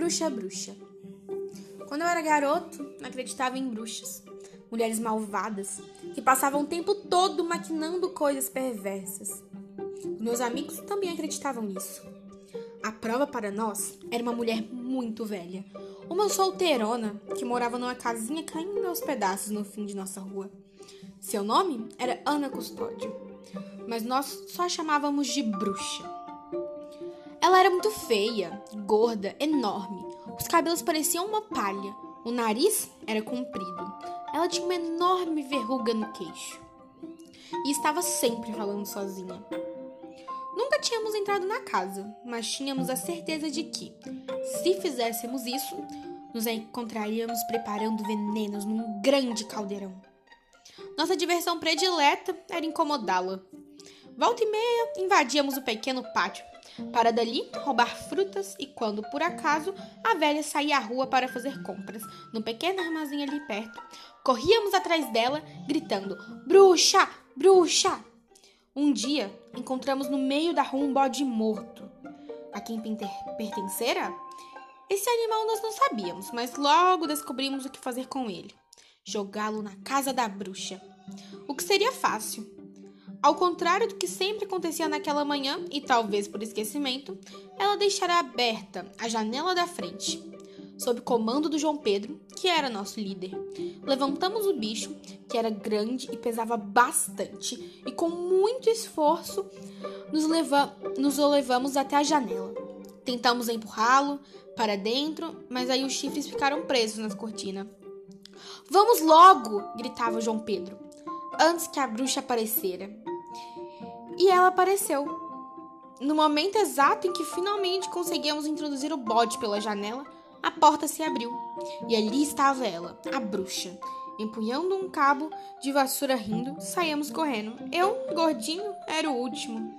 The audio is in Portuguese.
Bruxa Bruxa. Quando eu era garoto, acreditava em bruxas, mulheres malvadas que passavam o tempo todo maquinando coisas perversas. Meus amigos também acreditavam nisso. A prova para nós era uma mulher muito velha, uma solteirona que morava numa casinha caindo aos pedaços no fim de nossa rua. Seu nome era Ana Custódio, mas nós só a chamávamos de bruxa. Ela era muito feia, gorda, enorme. Os cabelos pareciam uma palha. O nariz era comprido. Ela tinha uma enorme verruga no queixo. E estava sempre falando sozinha. Nunca tínhamos entrado na casa, mas tínhamos a certeza de que, se fizéssemos isso, nos encontraríamos preparando venenos num grande caldeirão. Nossa diversão predileta era incomodá-la. Volta e meia, invadíamos o pequeno pátio, para dali roubar frutas e, quando por acaso a velha saía à rua para fazer compras, num pequeno armazém ali perto, corríamos atrás dela, gritando: Bruxa! Bruxa! Um dia encontramos no meio da rua um bode morto. A quem pertencera? Esse animal nós não sabíamos, mas logo descobrimos o que fazer com ele: jogá-lo na casa da bruxa. O que seria fácil. Ao contrário do que sempre acontecia naquela manhã, e talvez por esquecimento, ela deixara aberta a janela da frente. Sob comando do João Pedro, que era nosso líder, levantamos o bicho, que era grande e pesava bastante, e com muito esforço nos, leva nos o levamos até a janela. Tentamos empurrá-lo para dentro, mas aí os chifres ficaram presos nas cortinas. Vamos logo! gritava João Pedro, antes que a bruxa aparecera. E ela apareceu. No momento exato em que finalmente conseguimos introduzir o bode pela janela, a porta se abriu e ali estava ela, a bruxa. Empunhando um cabo de vassoura rindo, saímos correndo. Eu, gordinho, era o último.